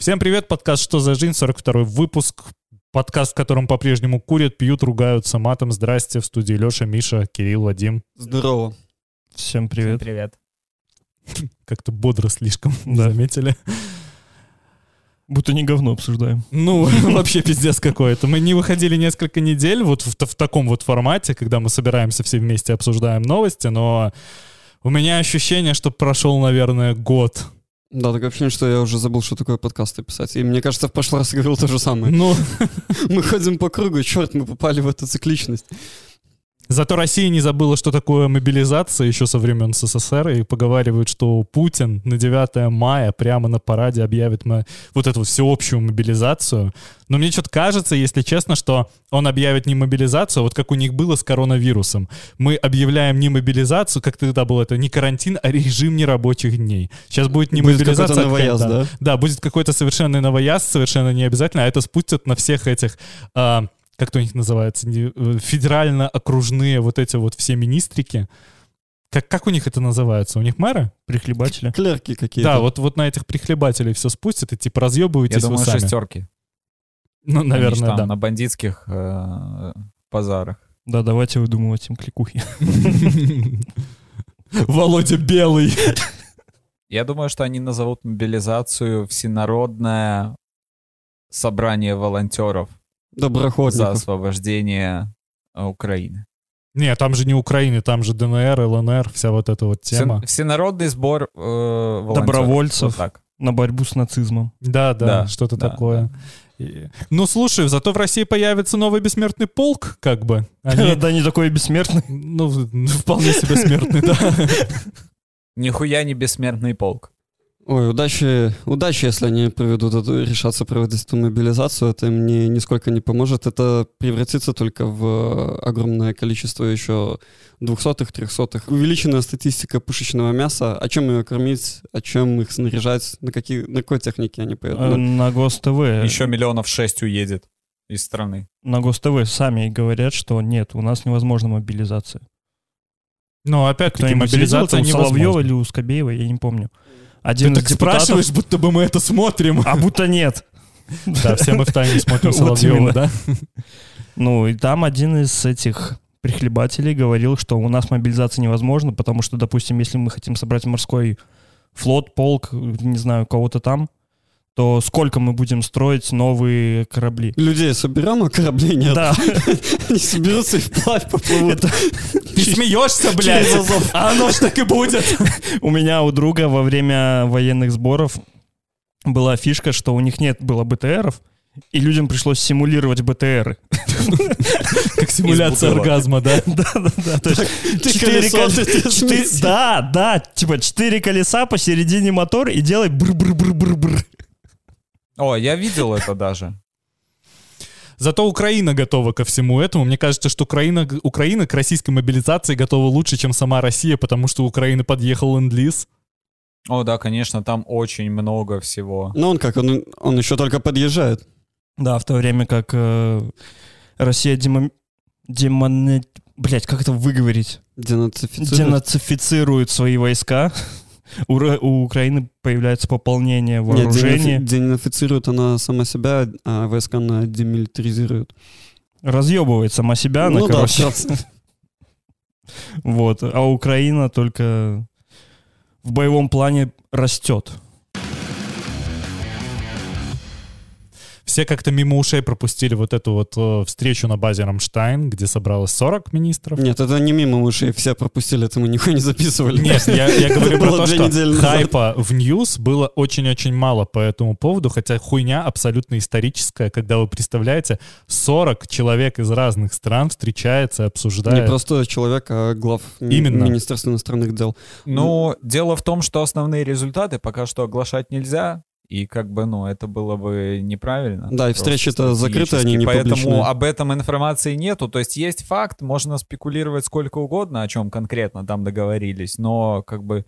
Всем привет, подкаст «Что за жизнь?» 42 выпуск. Подкаст, в котором по-прежнему курят, пьют, ругаются матом. Здрасте, в студии Леша, Миша, Кирилл, Вадим. Здорово. Всем привет. Привет. Как-то бодро слишком, заметили? Будто не говно обсуждаем. Ну, вообще пиздец какой-то. Мы не выходили несколько недель вот в, в таком вот формате, когда мы собираемся все вместе, обсуждаем новости, но у меня ощущение, что прошел, наверное, год. Да, такое ощущение, что я уже забыл, что такое подкасты писать. И мне кажется, в прошлый раз я говорил то же самое. Ну, Мы ходим по кругу, черт, мы попали в эту цикличность. Зато Россия не забыла, что такое мобилизация еще со времен СССР, и поговаривают, что Путин на 9 мая прямо на параде объявит вот эту всеобщую мобилизацию. Но мне что-то кажется, если честно, что он объявит не мобилизацию, а вот как у них было с коронавирусом. Мы объявляем не мобилизацию, как тогда было это, не карантин, а режим нерабочих дней. Сейчас будет не Будет мобилизация, какой-то а новояз, да? Да, будет какой-то совершенно новояз, совершенно не обязательно, а это спустят на всех этих... а, как это у них называется, э, федерально-окружные вот эти вот все министрики. Как, как у них это называется? У них мэры? Прихлебатели. Клерки какие-то. Да, вот, вот на этих прихлебателей все спустят и типа Я разъебываетесь вы думаю, сами. шестерки. Ну, Они наверное, там да. на бандитских э, базарах. Да, давайте выдумывать им кликухи. Володя Белый. Я думаю, что они назовут мобилизацию всенародное собрание волонтеров за Доброходников. освобождение э, Украины. Не, там же не Украины, там же ДНР, ЛНР, вся вот эта вот тема. Всен- Всенародный сбор э. Добровольцев. Вот так. На борьбу с нацизмом. Да, да, Да, что-то да, такое. И- Ну, слушай, зато в России появится новый бессмертный полк, как бы. Они, Да, не такой бессмертный. ну, вполне себе смертный, да. Нихуя не бессмертный полк. Ой, удачи, удачи, если они проведут эту, решатся проводить эту мобилизацию, это им не, нисколько не поможет. Это превратится только в э, огромное количество еще двухсотых, трехсотых. Увеличенная статистика пушечного мяса. О чем ее кормить, о чем их снаряжать, на, какие, на какой технике они поедут. Э, На ГосТВ. Еще миллионов шесть уедет из страны. На ГосТВ сами говорят, что нет, у нас невозможна мобилизация. Ну, опять-таки, мобилизация у Соловьева или у Скобеева, я не помню. Ты Один так из депутатов... спрашиваешь, будто бы мы это смотрим. А будто нет. Да, все мы в тайне смотрим Соловьева, да? Ну, и там один из этих прихлебателей говорил, что у нас мобилизация невозможна, потому что, допустим, если мы хотим собрать морской флот, полк, не знаю, кого-то там, то сколько мы будем строить новые корабли? Людей соберем, а кораблей нет. Да, Они соберутся и вплавь поплывут. Ты смеешься, блядь? А оно ж так и будет. у меня у друга во время военных сборов была фишка, что у них нет было БТРов, и людям пришлось симулировать БТРы. Как симуляция оргазма, да? То есть Ты четыре колесо, кол- ты четыре- смеси. Да, да, типа четыре колеса посередине мотор и делай бр-бр-бр-бр-бр. О, я видел это даже. Зато Украина готова ко всему этому. Мне кажется, что Украина, Украина к российской мобилизации готова лучше, чем сама Россия, потому что у Украины подъехал ленд-лиз. О, да, конечно, там очень много всего. Но он как, он, он еще только подъезжает. Да, в то время как э, Россия демо... демоне... Блять, как это выговорить? Денацифицирует. Денацифицирует свои войска. У, у Украины появляется пополнение Нет, вооружения. денаци- денацифицирует она сама себя, а войска она демилитаризирует. Разъебывает сама себя, она, Ну короче. Вот. А Украина только в боевом плане растет. Все как-то мимо ушей пропустили вот эту вот э, встречу на базе Рамштайн, где собралось 40 министров. Нет, это не мимо ушей, все пропустили, это мы нихуя не записывали. Нет, я, я говорю Это про то, что хайпа в news было очень-очень мало по этому поводу, хотя хуйня абсолютно историческая, когда вы представляете, 40 человек из разных стран встречается, Не обсуждает. просто человек, а глав Именно. Министерства иностранных дел. Ну, дело в том, что основные результаты пока что оглашать нельзя. И как бы, ну, это было бы неправильно. Да, и Просто встречи-то закрыты, они не Поэтому публичные. об этом информации нету. То есть есть факт, можно спекулировать сколько угодно, о чем конкретно там договорились, но как бы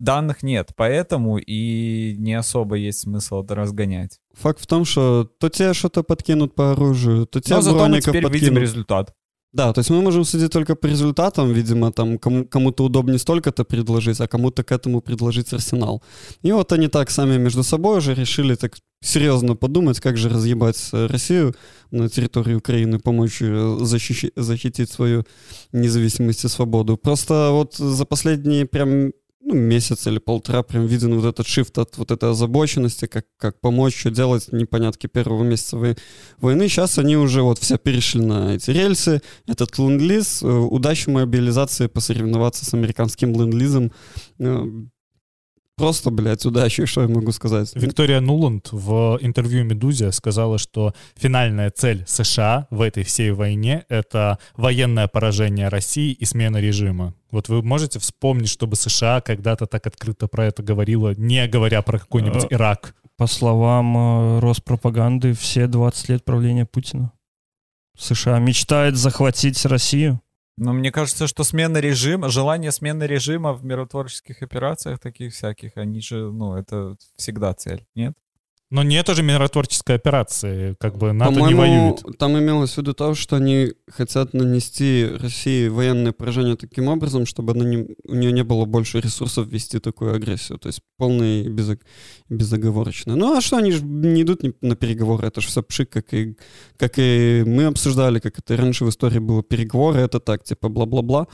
данных нет, поэтому и не особо есть смысл это разгонять. Факт в том, что то тебе что-то подкинут по оружию, то тебе Но зато мы теперь видим подкинут. результат. Да, то есть мы можем судить только по результатам, видимо, там кому- кому-то удобнее столько-то предложить, а кому-то к этому предложить арсенал. И вот они так сами между собой уже решили так серьезно подумать, как же разъебать э, Россию на территории Украины, помочь э, защищи- защитить свою независимость и свободу. Просто вот за последние прям ну, месяц или полтора прям виден вот этот шифт от вот этой озабоченности, как, как помочь, что делать, непонятки первого месяца вой- войны. Сейчас они уже вот все перешли на эти рельсы. Этот ленд-лиз, э, удачи мобилизации посоревноваться с американским ленд-лизом. Просто, блядь, удачи, что я могу сказать. Виктория Нуланд в интервью «Медузе» сказала, что финальная цель США в этой всей войне — это военное поражение России и смена режима. Вот вы можете вспомнить, чтобы США когда-то так открыто про это говорила, не говоря про какой-нибудь Э, Ирак? По словам э, Роспропаганды, все 20 лет правления Путина. США мечтает захватить Россию. Но мне кажется, что смена режима, желание смены режима в миротворческих операциях таких всяких, они же, ну, это всегда цель, нет? Но нет уже миротворческой операции, как бы НАТО не По-моему, воюет. там имелось в виду то, что они хотят нанести России военное поражение таким образом, чтобы она не, у нее не было больше ресурсов вести такую агрессию. То есть полный и безо- безоговорочно. Ну а что, они же не идут на переговоры, это же все пшик, как и, как и мы обсуждали, как это раньше в истории было. Переговоры это так, типа бла-бла-бла,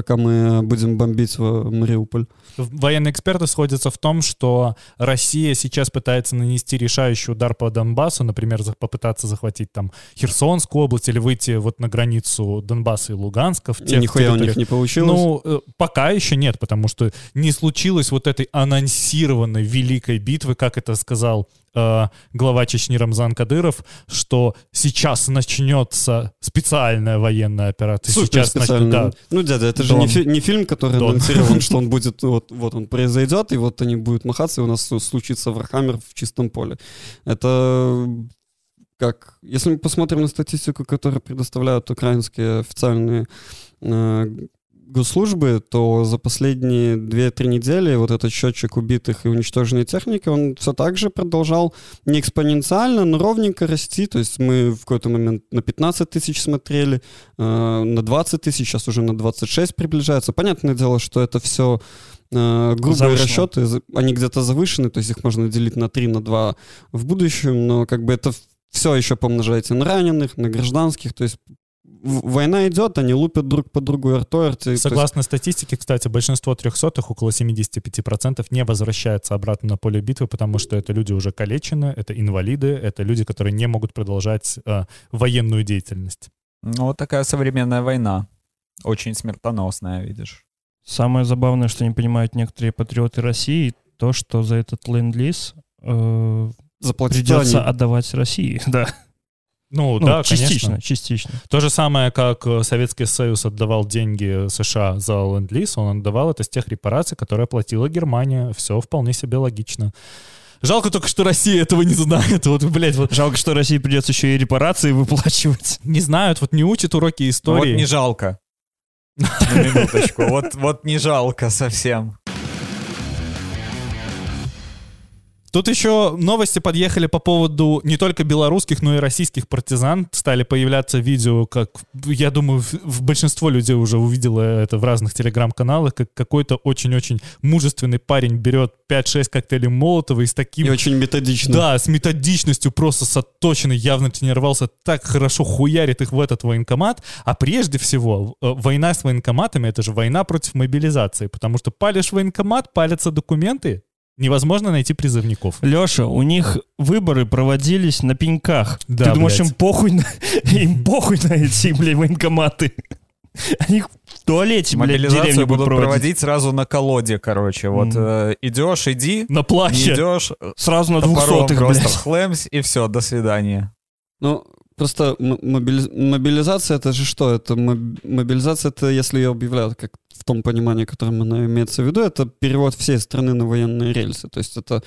пока мы будем бомбить в Мариуполь. Военные эксперты сходятся в том, что Россия сейчас пытается нанести решающий удар по Донбассу, например, попытаться захватить там Херсонскую область или выйти вот на границу Донбасса и Луганска. В И тех нихуя у них не получилось. Ну, э, пока еще нет, потому что не случилось вот этой анонсированной великой битвы, как это сказал э, глава Чечни Рамзан Кадыров, что сейчас начнется специальная военная операция. Супер сейчас нач- специально. да. Ну, дядя, это же не, фи- не фильм, который Дон. анонсирован, что он будет, вот, вот он произойдет, и вот они будут махаться, и у нас случится Warhammer в чистом поле. Это как, если мы посмотрим на статистику, которую предоставляют украинские официальные э, госслужбы, то за последние 2-3 недели вот этот счетчик убитых и уничтоженной техники, он все так же продолжал не экспоненциально, но ровненько расти. То есть мы в какой-то момент на 15 тысяч смотрели, э, на 20 тысяч, сейчас уже на 26 приближается. Понятное дело, что это все э, грубые Завышено. расчеты, они где-то завышены, то есть их можно делить на 3, на 2 в будущем, но как бы это все еще помножаете на раненых, на гражданских, то есть война идет, они лупят друг по другу артой, арти- то есть Согласно статистике, кстати, большинство трехсотых, около 75%, не возвращается обратно на поле битвы, потому что это люди уже калечены, это инвалиды, это люди, которые не могут продолжать э, военную деятельность. Ну, вот такая современная война. Очень смертоносная, видишь. Самое забавное, что не понимают некоторые патриоты России, то, что за этот ленд-лиз э, заплатить придется они. отдавать России. Да, Ну, ну, да, частично, конечно. частично. То же самое, как э, Советский Союз отдавал деньги США за ленд-лиз, он отдавал это с тех репараций, которые платила Германия. Все вполне себе логично. Жалко только, что Россия этого не знает. Вот, блядь, вот Жалко, что России придется еще и репарации выплачивать. не знают, вот не учат уроки истории. Вот не жалко. На минуточку. Вот, вот не жалко совсем. Тут еще новости подъехали по поводу не только белорусских, но и российских партизан. Стали появляться видео, как, я думаю, в, в большинство людей уже увидело это в разных телеграм-каналах, как какой-то очень-очень мужественный парень берет 5-6 коктейлей Молотова и с таким... И очень методично. Да, с методичностью, просто с отточенной, явно тренировался, так хорошо хуярит их в этот военкомат. А прежде всего, э, война с военкоматами — это же война против мобилизации, потому что палишь военкомат, палятся документы, невозможно найти призывников. Леша, у них выборы проводились на пеньках. Да, Ты думаешь, блядь. им похуй на, им похуй на эти, блядь, военкоматы? Они в туалете, блядь, в Мобилизацию будут проводить. проводить сразу на колоде, короче. Вот Мгм. э, идешь, иди, На плаще. идешь, Сразу на двухсотых, просто блядь. хлемс, и все, до свидания. Ну, просто мобилизация это же что? Это моб- мобилизация это, если ее объявляют как в том понимании, которым она имеется в виду, это перевод всей страны на военные рельсы. То есть это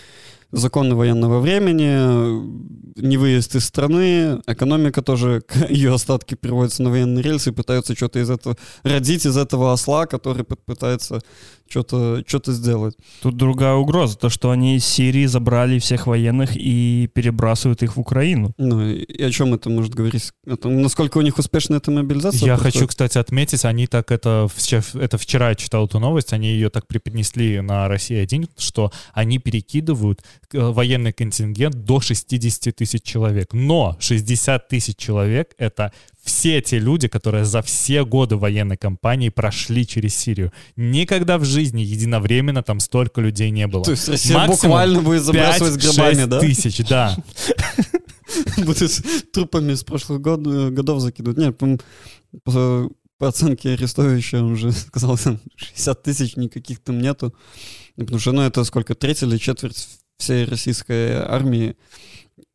законы военного времени, не выезд из страны, экономика тоже, ее остатки переводятся на военные рельсы и пытаются что-то из этого, родить из этого осла, который пытается что-то что сделать. Тут другая угроза, то, что они из Сирии забрали всех военных и перебрасывают их в Украину. Ну, и о чем это может говорить? О том, насколько у них успешна эта мобилизация? Я хочу, кстати, отметить, они так это, это вчера я читал эту новость, они ее так преподнесли на Россия-1, что они перекидывают военный контингент до 60 тысяч человек. Но 60 тысяч человек — это все те люди, которые за все годы военной кампании прошли через Сирию. Никогда в жизни единовременно там столько людей не было. То есть Россия Максимум буквально будет забрасывать гробами, да? тысяч, да. Будут трупами с прошлых годов закидывать. Нет, по, по оценке Арестовича он уже сказал, там 60 тысяч никаких там нету. Потому что, ну, это сколько, треть или четверть всей российской армии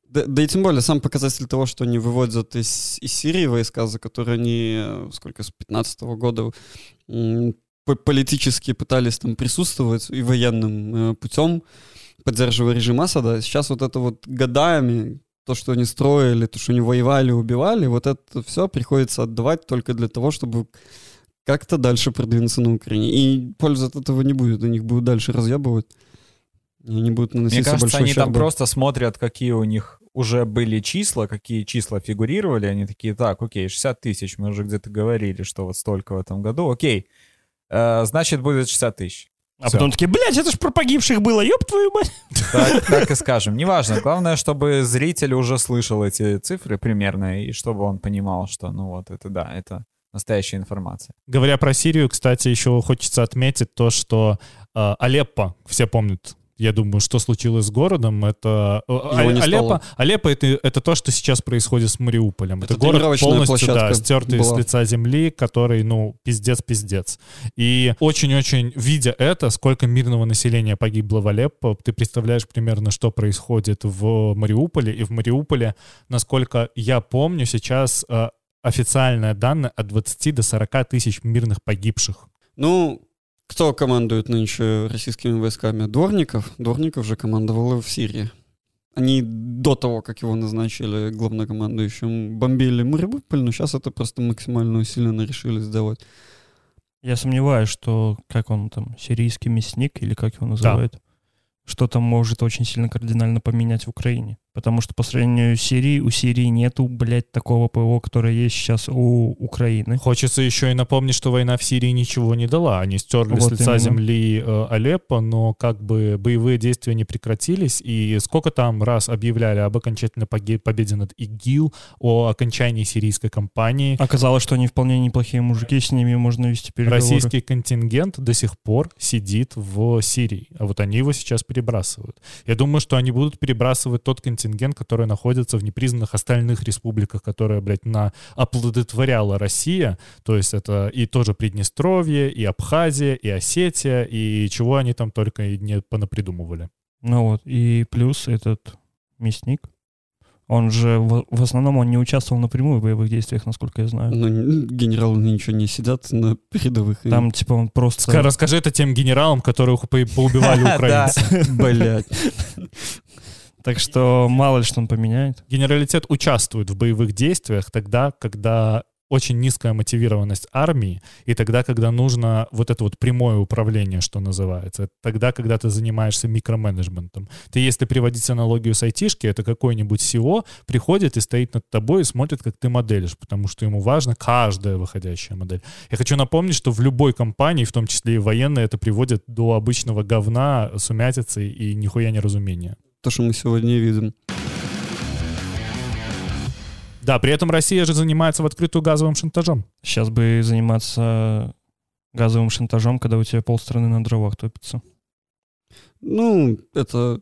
да, да и тем более сам показатель того, что они выводят из, из Сирии войска, за которые они, э, сколько, с 15 -го года политически пытались там присутствовать и военным э, путем, поддерживая режим Асада. Сейчас вот это вот годами, то, что они строили, то, что они воевали, убивали, вот это все приходится отдавать только для того, чтобы как-то дальше продвинуться на Украине. И пользы от этого не будет, у них будут дальше разъебывать. И они будут наносить Мне кажется, они ущерба. там просто смотрят, какие у них уже были числа, какие числа фигурировали, они такие, так, окей, 60 тысяч, мы уже где-то говорили, что вот столько в этом году, окей, э, значит, будет 60 тысяч. А Все. потом такие, блядь, это ж про погибших было, ёб твою мать. Так, так и скажем. Неважно. Главное, чтобы зритель уже слышал эти цифры примерно, и чтобы он понимал, что, ну вот, это да, это настоящая информация. Говоря про Сирию, кстати, еще хочется отметить то, что э, Алеппо, все помнят я думаю, что случилось с городом, это... Э, Его Алеппо, Алеппо это, это то, что сейчас происходит с Мариуполем. Это, это город полностью, да, стертый была. с лица земли, который, ну, пиздец-пиздец. И очень-очень, видя это, сколько мирного населения погибло в Алеппо, ты представляешь примерно, что происходит в Мариуполе. И в Мариуполе, насколько я помню, сейчас э, официальные данные от 20 до 40 тысяч мирных погибших. Ну, кто командует нынче российскими войсками? Дворников. Дворников же командовал в Сирии. Они до того, как его назначили главнокомандующим, бомбили Мариуполь, но сейчас это просто максимально усиленно решили сделать. Я сомневаюсь, что, как он там, сирийский мясник или как его называют, да. что-то может очень сильно кардинально поменять в Украине. Потому что по сравнению с Сирией, у Сирии нету, блядь, такого ПВО, которое есть сейчас у Украины. Хочется еще и напомнить, что война в Сирии ничего не дала. Они стерли вот с лица именно. земли э, Алеппо, но как бы боевые действия не прекратились. И сколько там раз объявляли об окончательной победе над ИГИЛ, о окончании сирийской кампании. Оказалось, что они вполне неплохие мужики, с ними можно вести переговоры. Российский контингент до сих пор сидит в Сирии, а вот они его сейчас перебрасывают. Я думаю, что они будут перебрасывать тот контингент, контингент, который находится в непризнанных остальных республиках, которые, блядь, на оплодотворяла Россия. То есть это и тоже Приднестровье, и Абхазия, и Осетия, и чего они там только и не понапридумывали. Ну вот, и плюс этот мясник, он же в, в основном он не участвовал напрямую в боевых действиях, насколько я знаю. Ну, генералы ничего не сидят на передовых. Там, типа, он просто... Расскажи это тем генералам, которых поубивали украинцы. Блять. Так что мало ли что он поменяет. Генералитет участвует в боевых действиях тогда, когда очень низкая мотивированность армии, и тогда, когда нужно вот это вот прямое управление, что называется, тогда, когда ты занимаешься микроменеджментом. Ты, если приводить аналогию с айтишки, это какой-нибудь SEO приходит и стоит над тобой и смотрит, как ты моделишь, потому что ему важна каждая выходящая модель. Я хочу напомнить, что в любой компании, в том числе и военной, это приводит до обычного говна, сумятицы и нихуя неразумения то, что мы сегодня видим. Да, при этом Россия же занимается в открытую газовым шантажом. Сейчас бы заниматься газовым шантажом, когда у тебя полстраны на дровах топится. Ну, это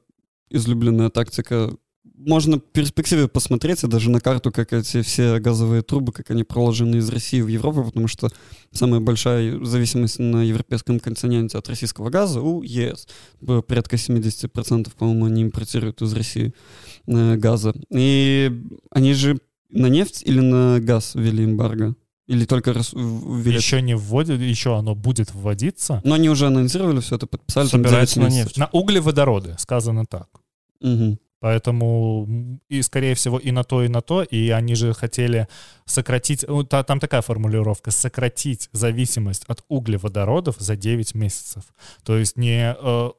излюбленная тактика можно в перспективе посмотреть и даже на карту, как эти все газовые трубы, как они проложены из России в Европу, потому что самая большая зависимость на европейском континенте от российского газа у ЕС. Порядка 70%, по-моему, они импортируют из России э, газа. И они же на нефть или на газ ввели эмбарго? Или только раз ввели? Еще не вводят, еще оно будет вводиться. Но они уже анонсировали все это, подписали. Собирается на нефть. На углеводороды, сказано так. Мгм. Поэтому и, скорее всего, и на то, и на то. И они же хотели сократить... ну, та- там такая формулировка. Сократить зависимость от углеводородов за 9 месяцев. То есть не... э,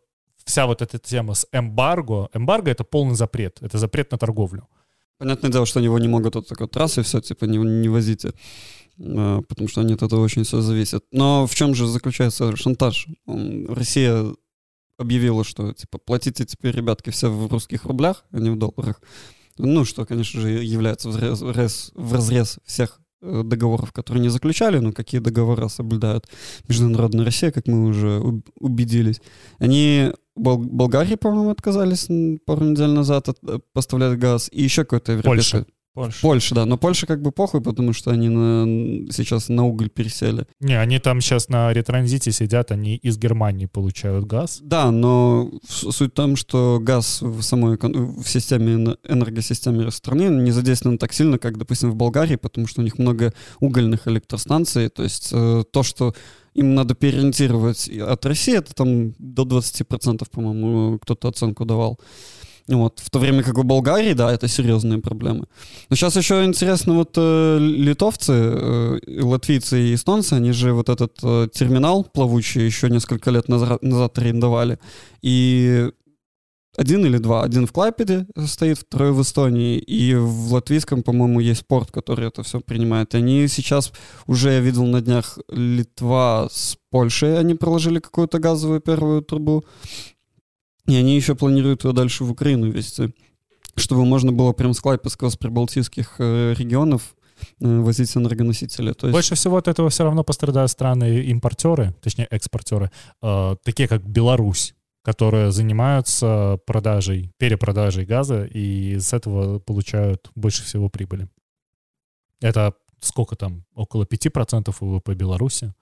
вся вот эта тема с эмбарго. Эмбарго — это полный запрет. Это запрет на торговлю. Понятное дело, что они его не могут вот так вот раз и все, типа, не, не возите. Э, Потому что они от этого очень все зависят. Но в чем же заключается шантаж? Россия объявила, что, типа, платите теперь, ребятки, все в русских рублях, а не в долларах. Ну, что, конечно же, является в разрез, в раз- в разрез всех э, договоров, которые не заключали, но какие договора соблюдают Международная Россия, как мы уже уб- убедились. Они Бол- Болгарии, по-моему, отказались пару недель назад от- э, поставлять газ, и еще какой-то европейский. Польша. Польша. Польша, да. Но Польша как бы похуй, потому что они на- сейчас на уголь пересели. Не, они там сейчас на ретранзите сидят, они из Германии получают газ. Да, но суть в том, что газ в самой в системе, эне- энергосистеме страны не задействован так сильно, как, допустим, в Болгарии, потому что у них много угольных электростанций. То есть э, то, что им надо переориентировать от России, это там до 20%, по-моему, кто-то оценку давал. Вот. В то время как в Болгарии, да, это серьезные проблемы. Но сейчас еще интересно, вот э, литовцы, э, латвийцы и эстонцы, они же вот этот э, терминал плавучий еще несколько лет назад, назад арендовали. И один или два. Один в Клайпеде стоит, второй в Эстонии. И в латвийском, по-моему, есть порт, который это все принимает. И они сейчас, уже я видел на днях, Литва с Польшей, они проложили какую-то газовую первую трубу. И они еще планируют ее дальше в Украину везти. Чтобы можно было прям с Клайпедского, с прибалтийских э, регионов э, возить энергоносители. То есть, Больше всего от этого все равно пострадают страны-импортеры, точнее экспортеры, э, такие как Беларусь, которые занимаются продажей, перепродажей газа и с этого получают больше всего прибыли. Это сколько там? Около 5% ВВП Беларуси.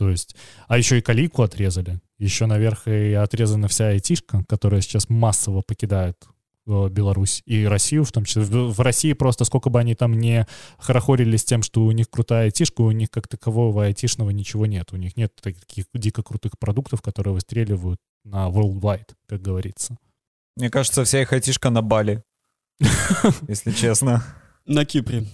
То есть, а еще и калийку отрезали. Еще наверх и отрезана вся айтишка, которая сейчас массово покидает э, Беларусь и Россию в том числе. В, в России просто сколько бы они там не хорохорились тем, что у них крутая айтишка, у них как такового айтишного ничего нет. У них нет таких дико крутых продуктов, которые выстреливают на worldwide, как говорится. Мне кажется, вся их айтишка на Бали. Если честно. на Кипре.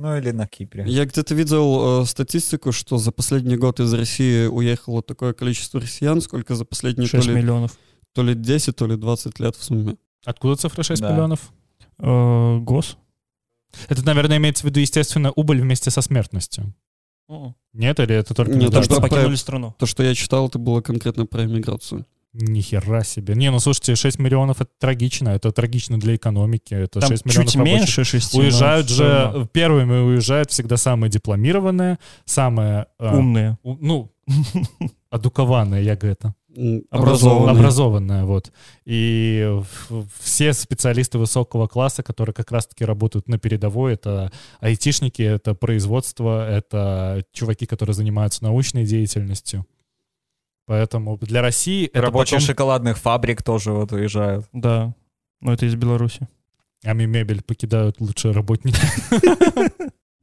Ну или на Кипре. Я где-то видел э, статистику, что за последний год из России уехало такое количество россиян, сколько за последние то 6 ли, миллионов. то ли 10, то ли 20 лет в сумме. Откуда цифра 6 Да. миллионов? Э, Гос? Это, наверное, имеется в виду, естественно, убыль вместе со смертностью. Нет, или это только... Нет, то, что покинули про- страну. То, что я читал, это было конкретно про иммиграцию. Ни хера себе. Не, ну слушайте, 6 миллионов это трагично. Это трагично для экономики. Это Там 6 миллионов чуть рабочих. меньше 6 Уезжают же, первыми уезжают всегда самые дипломированные, самые... э, Умные. у- ну, адукованные, я говорю это. М, Образованные. Образованная, вот. И все специалисты высокого класса, которые как раз-таки работают на передовой, это айтишники, это производство, это чуваки, которые занимаются научной деятельностью. Поэтому для России это Рабочие потом... шоколадных фабрик тоже вот уезжают. Да. Но это из Беларуси. Ами мебель покидают лучшие работники.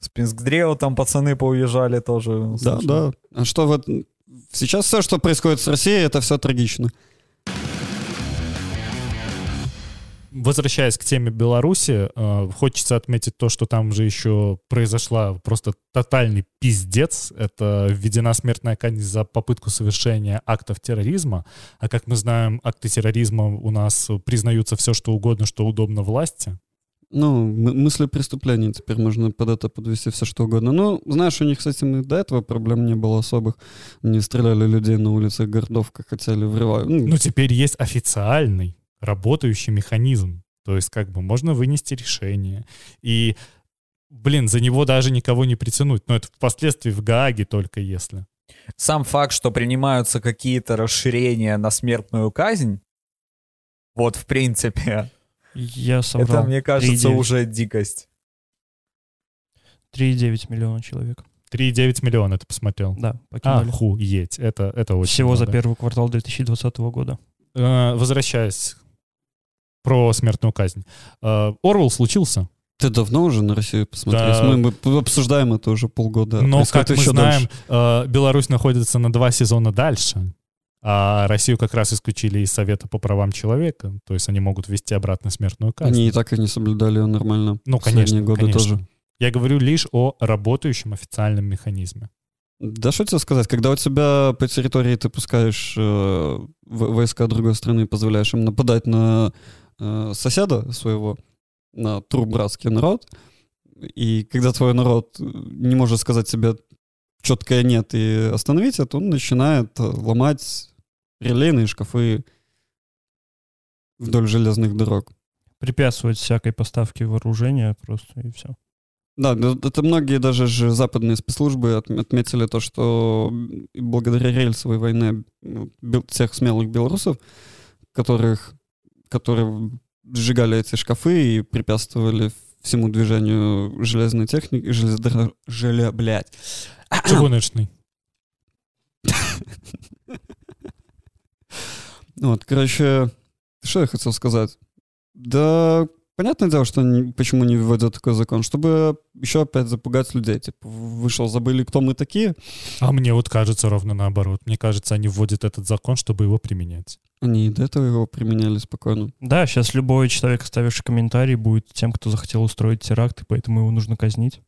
С там пацаны поуезжали тоже. Да, слышал. да. А что вот сейчас все, что происходит с Россией, это все трагично. Возвращаясь к теме Беларуси, э, хочется отметить то, что там же еще произошла просто тотальный пиздец. Это введена смертная казнь за попытку совершения актов терроризма. А как мы знаем, акты терроризма у нас признаются все, что угодно, что удобно власти. Ну, мысли преступления теперь можно под это подвести все что угодно. Ну, знаешь, у них с этим и до этого проблем не было особых. Не стреляли людей на улицах городов, как хотели, врывают. Ну, Ну, теперь есть официальный работающий механизм. То есть как бы можно вынести решение. И, блин, за него даже никого не притянуть. Но это впоследствии в Гааге только если. Сам факт, что принимаются какие-то расширения на смертную казнь, вот в принципе, Я соврал. это, мне кажется, 3,9. уже дикость. 3,9 миллиона человек. 3,9 миллиона ты посмотрел. Да, покинули. Охуеть. Это, это очень Всего за много. первый квартал 2020 года. Э, Возвращаясь про смертную казнь. Э, Орвел случился. ты давно уже на Россию посмотрел? Да. Мы, мы обсуждаем это уже полгода. Но, Происходит как мы еще знаем, дольше. э, Беларусь находится на два сезона дальше. А Россию как раз исключили из Совета по правам человека, то есть они могут ввести обратно смертную казнь. Они и так и не соблюдали ее нормально. Ну, конечно, годы конечно. тоже. Я говорю лишь о работающем официальном механизме. Да что тебе сказать, когда у тебя по территории ты пускаешь э, войска другой страны и позволяешь им нападать на э, соседа своего, на труп братский народ, и когда твой народ э, не может сказать себе четкое «нет» и остановить это, он начинает э, ломать релейные шкафы вдоль железных дорог. Препятствовать всякой поставке вооружения просто и все. Да, да, это многие даже же западные спецслужбы отм- отметили то, что благодаря рельсовой войне тех смелых белорусов, которых, которые сжигали эти шкафы и препятствовали всему движению железной техники, железнодорож... желе, блядь. Чугуночный. Вот, короче, что я хотел сказать? Да, понятное дело, что они, почему не вводят такой закон, чтобы еще опять запугать людей. Типа, вышел, забыли, кто мы такие, А мне вот кажется ровно наоборот. Мне кажется, они вводят этот закон, чтобы его применять. Они и до этого его применяли спокойно. Да, сейчас любой человек, оставивший комментарий, будет тем, кто захотел устроить теракт, и поэтому его нужно казнить.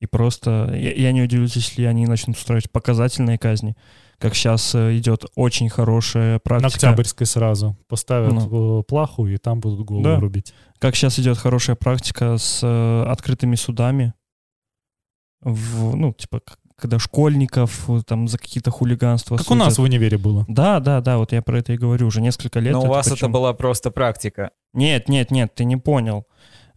И просто я, я не удивлюсь, если они начнут устраивать показательные казни, как сейчас идет очень хорошая На практика. Октябрьской сразу поставят Ну. э, плаху, и там будут голову Да. рубить. Как сейчас идет хорошая практика с э, открытыми судами, в, ну, типа, когда школьников э, там за какие-то хулиганства Как у нас в судят. универе было. Да, да, да, вот я про это и говорю, уже несколько лет. Но у вас это причем- была просто практика. Нет, нет, нет, ты не понял.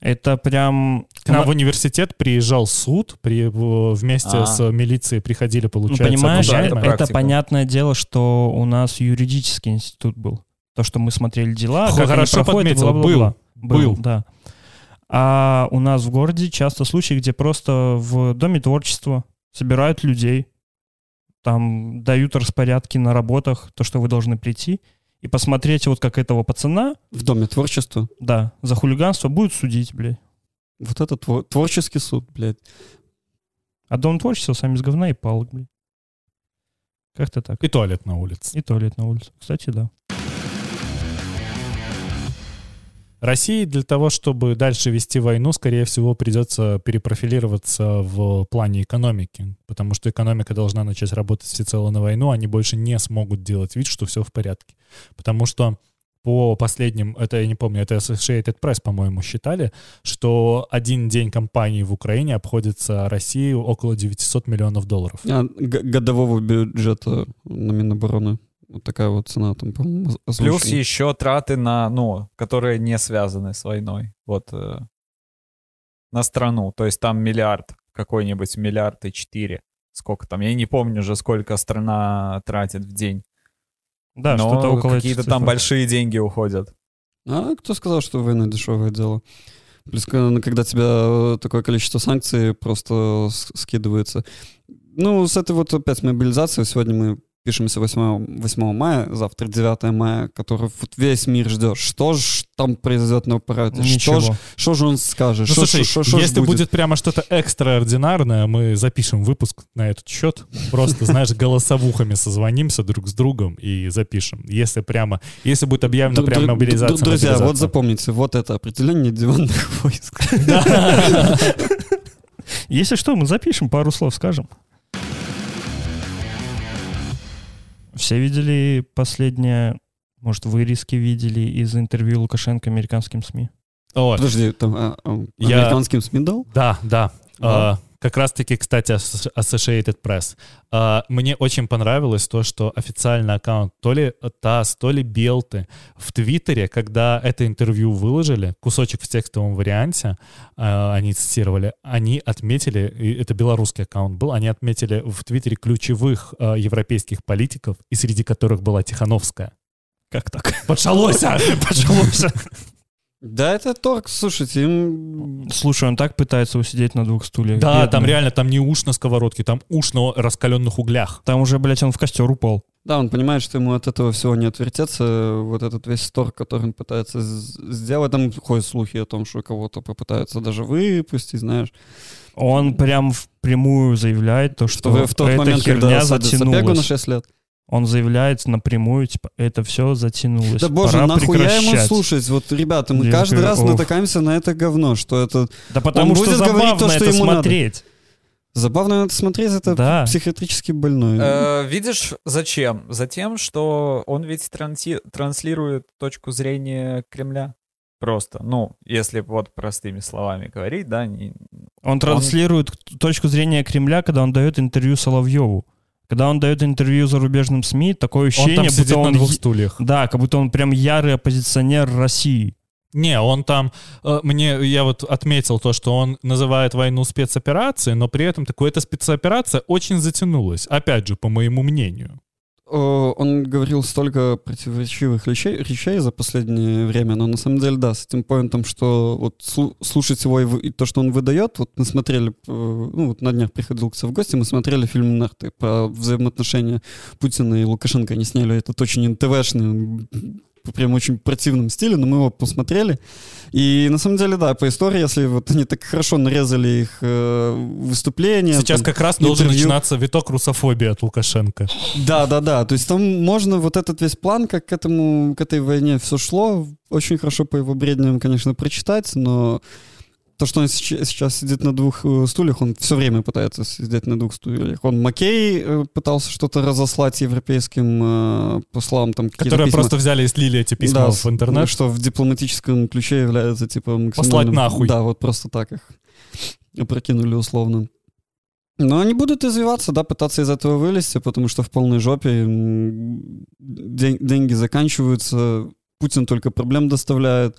Это прям... К нам на- в университет приезжал суд, при, в- вместе А. с милицией приходили, Ну, получается, Понимаешь, да, это это, понятное дело, что у нас юридический институт был. То, что мы смотрели дела, Хо- как они хорошо проходят, подметил, бла-бла-бла. был. да. А у нас в городе часто случаи, где просто в доме творчества собирают людей, там дают распорядки на работах, то, что вы должны прийти, и посмотреть, вот как этого пацана, В Доме творчества. да, за хулиганство будут судить, блядь. Вот это твор- творческий суд, блядь. А дом творчества сами из говна и палок, блядь. Как-то так. И туалет на улице. И туалет на улице. Кстати, да. России для того, чтобы дальше вести войну, скорее всего, придется перепрофилироваться в плане экономики, потому что экономика должна начать работать всецело на войну, они больше не смогут делать вид, что все в порядке. Потому что по последним, это я не помню, это Associated Press, по-моему, считали, что один день кампании в Украине обходится России около 900 миллионов долларов. А, годового бюджета на Минобороны. Вот такая вот цена там, по-моему, Плюс еще траты на, ну, которые не связаны с войной. Вот э, на страну. То есть там миллиард, какой-нибудь миллиард и четыре. Сколько там? Я не помню уже, сколько страна тратит в день. Да, Но что-то около какие-то там большие деньги уходят. А кто сказал, что война дешевое дело? Плюс, когда когда тебя э, такое количество санкций просто скидывается. Ну, с этой вот опять мобилизацией, сегодня мы пишемся 8, 8 мая, завтра 9 мая, который вот весь мир ждет. Что же там произойдет на параде? Что же, Ничего. что же он скажет? Ну, Что- слушай, что- что если будет? прямо что-то экстраординарное, мы запишем выпуск на этот счет. Просто, знаешь, голосовухами созвонимся друг с другом и запишем. Если прямо, если будет объявлена Дру- прям дру- мобилизация. дру- Друзья, вот запомните, вот это определение диванных войск. Если что, мы запишем, пару слов скажем. Все видели последнее, может, вырезки видели из интервью Лукашенко американским СМИ? О, Подожди, там а, а, Я- американским СМИ дал? Да, да. Да. А, как раз-таки, кстати, Associated Press. А, мне очень понравилось то, что официальный аккаунт то ли ТАСС, то ли Белты в Твиттере, когда это интервью выложили, кусочек в текстовом варианте, а, они цитировали, они отметили, и это белорусский аккаунт был, они отметили в Твиттере ключевых а, европейских политиков, и среди которых была Тихановская. Как так? Почалося! Почалося. Да, это торг, слушайте, им... Слушай, он так пытается усидеть на двух стульях. Да, бедный. там реально, там не уж на сковородке, там уж на раскаленных углях. Там уже, блядь, он в костер упал. Да, он понимает, что ему от этого всего не отвертеться. Вот этот весь торг, который он пытается сделать, там ходят слухи о том, что кого-то попытаются даже выпустить, знаешь. Он прям впрямую заявляет то, что, Что в тот эта момент, херня когда Бегу на затянулась. 6 лет. Он заявляет напрямую, типа, это все затянулось. Да боже, Пора нахуя ему прекращать». слушать? Вот, ребята, мы Я каждый говорю, раз ох. натыкаемся на это говно, что это... Да потому Он что будет говорить забавно то, что это ему надо. смотреть. Забавно это смотреть, это Да. психиатрически больной. Э, видишь, зачем? Затем, что он ведь транси- транслирует точку зрения Кремля. Просто, ну, если вот простыми словами говорить, да, не- Он транслирует точку зрения Кремля, когда он дает интервью Соловьеву. Когда он дает интервью зарубежным СМИ, такое Он ощущение, там сидит будто на он... двух е- стульях. Да, как будто он прям ярый оппозиционер России. Не, он там, э, мне, я вот отметил то, что он называет войну спецоперацией, но при этом такой, эта спецоперация очень затянулась, опять же, по моему мнению. О, Он говорил столько противоречивых речей, речей за последнее время, но на самом деле, да, с этим поинтом, что вот слу- слушать его и, и то, что он выдает, вот мы смотрели, э, ну вот на днях приходил к в гости, мы смотрели фильм «Нарты» про взаимоотношения Путина и Лукашенко, они сняли этот очень НТВшный, прям очень противном стиле, но мы его посмотрели. И на самом деле, да, по истории, если вот они так хорошо нарезали их э, выступления. Сейчас там, как раз должен интервью. начинаться виток русофобии от Лукашенко. Да, да, да. То есть там можно вот этот весь план, как к этому, к этой войне все шло, очень хорошо по его бредням, конечно, прочитать, но то, что он сейчас сидит на двух э, стульях, он все время пытается сидеть на двух стульях. Он Маккей э, пытался что-то разослать европейским э, послам, там Которые письма. просто взяли и слили эти письма Да, в интернет. Что в дипломатическом ключе является, типа. Послать нахуй. Да, вот просто так их опрокинули условно. Но они будут извиваться, да, пытаться из этого вылезти, потому что в полной жопе м, ден- деньги заканчиваются, Путин только проблем доставляет.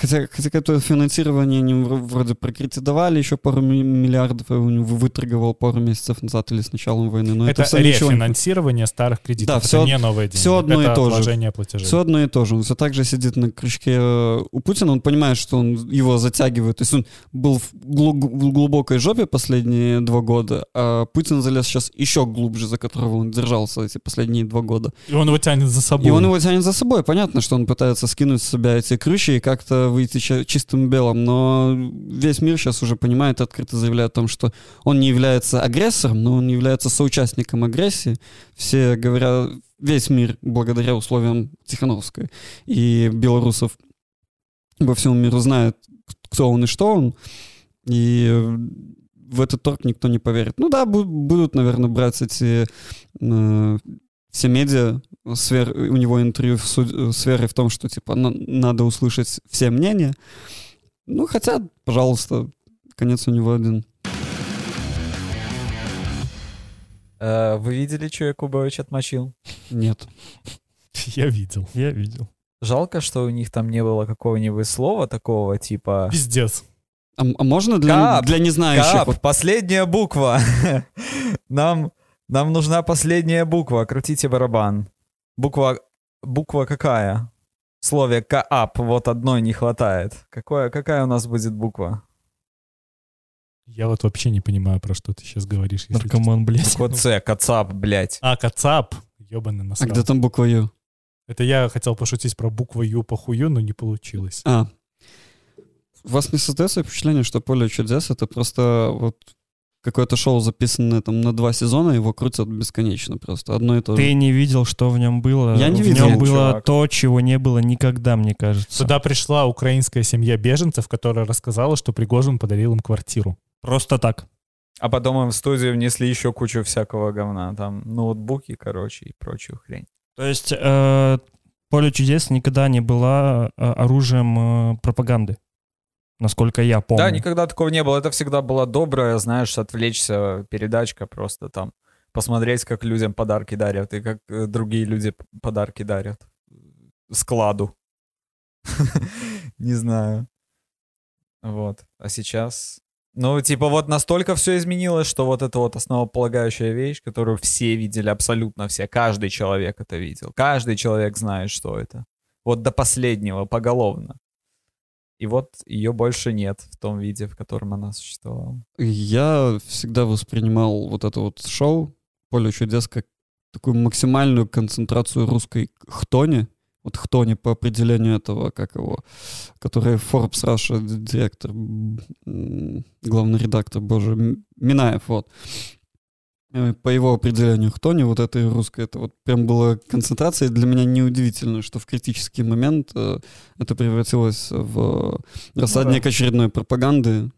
Хотя, хотя какое-то финансирование они вро- вроде прокредитовали еще пару ми- миллиардов, выторговал пару месяцев назад или с началом войны. Но это, это ничего не- рефинансирование старых кредитов. Да, это всё- не новые деньги. всё одно это и то же. платежей. Все одно и то же. Он все так же сидит на крючке э, у Путина. Он понимает, что он его затягивает. То есть он был в глу- в глубокой жопе последние два года, а Путин залез сейчас еще глубже, за которого он держался эти последние два года. И он его тянет за собой. И он его тянет за собой. Понятно, что он пытается скинуть с себя эти крючи и как-то выйти чистым белым. Но весь мир сейчас уже понимает, открыто заявляет о том, что он не является агрессором, но он является соучастником агрессии. Все говорят, весь мир, благодаря условиям Тихановской и белорусов во всем миру знает, кто он и что он. И в этот торг никто не поверит. Ну да, бу- будут, наверное, брать эти э, все медиа, сфер, у него интервью в су- с верой в том, что типа на- надо услышать все мнения. Ну, хотя, пожалуйста, конец у него один. Э, Вы видели, что Якубович отмочил? Нет. Я видел. Я видел. Жалко, что у них там не было какого-нибудь слова такого типа... Пиздец. А, а можно для, Кап, для незнающих? Кап, вот последняя буква. Нам, нам нужна последняя буква. Крутите барабан. Буква, буква какая? В слове каап вот одной не хватает. Какое, какая у нас будет буква? Я вот вообще не понимаю, про что ты сейчас говоришь. Наркоман, блядь. Буква С, кацап, блядь. А, Кацап. Ебаный а насрал. где там буква Ю? Это я хотел пошутить про букву Ю по хую, но не получилось. А. У вас не создается впечатление, что «Поле чудес» — это просто вот какое-то шоу, записанное там на два сезона, его крутят бесконечно просто. Одно и то же. Ты не видел, что в нем было? Я не в видел, нем было чувак. то, чего не было никогда, мне кажется. Сюда пришла украинская семья беженцев, которая рассказала, что Пригожин подарил им квартиру. Просто так. А потом им в студию внесли еще кучу всякого говна. Там ноутбуки, короче, и прочую хрень. То есть э, поле чудес никогда не была э, оружием э, пропаганды, насколько я помню. Да, никогда такого не было. Это всегда была добрая, знаешь, отвлечься передачка просто там. Посмотреть, как людям подарки дарят и как э, другие люди подарки дарят. Складу. Не знаю. Вот. А сейчас... Ну, типа, вот настолько все изменилось, что вот это вот основополагающая вещь, которую все видели, абсолютно все. Каждый человек это видел. Каждый человек знает, что это. Вот до последнего, поголовно. И вот ее больше нет в том виде, в котором она существовала. Я всегда воспринимал вот это вот шоу «Поле чудес» как такую максимальную концентрацию русской хтони. Вот хтони по определению этого, как его, который Forbes Russia директор, главный редактор, боже, Минаев, вот. Э, По его определению хтони, вот этой русской, это вот прям была концентрация. Для меня неудивительно, что в критический момент э, это превратилось в рассадник очередной пропаганды.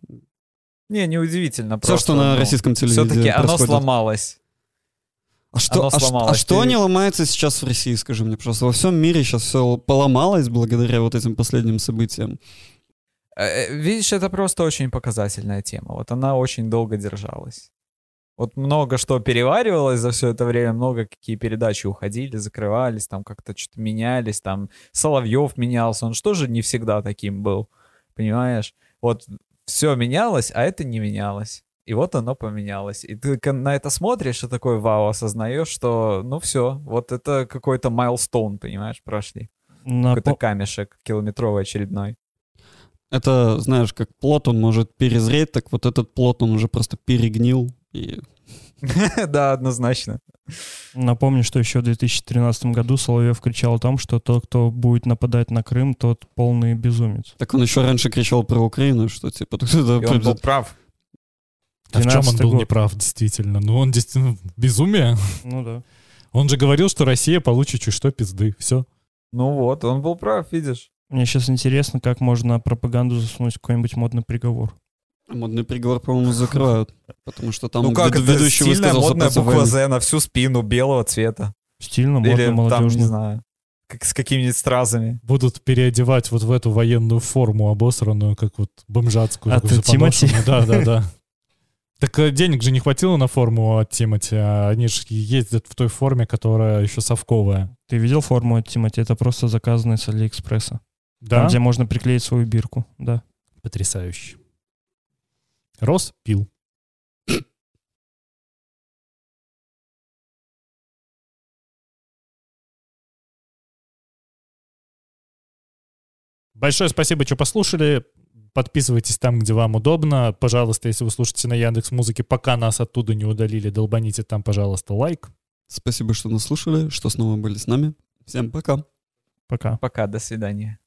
Не, неудивительно. Все, что на российском телевидении Все-таки оно сломалось. А что, Оно а, ш- а что не ломается сейчас в России, скажи мне, пожалуйста? Во всем мире сейчас все поломалось благодаря вот этим последним событиям. Э, Видишь, это просто очень показательная тема. Вот она очень долго держалась. Вот много что переваривалось за все это время, много какие передачи уходили, закрывались, там как-то что-то менялись, там Соловьев менялся, он что же не всегда таким был, понимаешь? Вот все менялось, а это не менялось. И вот оно поменялось. И ты на это смотришь и такой вау, осознаешь, что ну все, вот это какой-то майлстоун, понимаешь, прошли. Напо- Какой-то камешек километровый очередной. Это, знаешь, как плод, он может перезреть, так вот этот плод, он уже просто перегнил. И Да, однозначно. Напомню, что еще в 2013 году Соловьев кричал о том, что тот, кто будет нападать на Крым, тот полный безумец. так он еще раньше кричал про Украину, что типа... И он был прав. А в чем он 13-й был год. неправ, действительно? Ну, он действительно безумие. Ну да. Он же говорил, что Россия получит чуть что пизды. Все. Ну вот, он был прав, видишь. Мне сейчас интересно, как можно пропаганду засунуть в какой-нибудь модный приговор. Модный приговор, по-моему, закрывают. Потому что там ну как, вед- это ведущий сильная высказался модная буква. «З» на всю спину белого цвета. Стильно, модно, Или там, не молодежно. знаю, как, с какими-нибудь стразами. Будут переодевать вот в эту военную форму обосранную, как вот бомжатскую. От такую Тимати? Да, да, да. Так э, денег же не хватило на форму от Тимати, а они же ездят в той форме, которая еще совковая. Ты видел форму от Тимати? Это просто заказанная с Алиэкспресса. Да? Там, где можно приклеить свою бирку. Да. Потрясающе. Рос пил. Большое спасибо, что послушали. Подписывайтесь там, где вам удобно. Пожалуйста, если вы слушаете на Яндекс Музыке, пока нас оттуда не удалили, долбаните там, пожалуйста, лайк. Спасибо, что нас слушали, что снова были с нами. Всем пока. Пока. Пока, до свидания.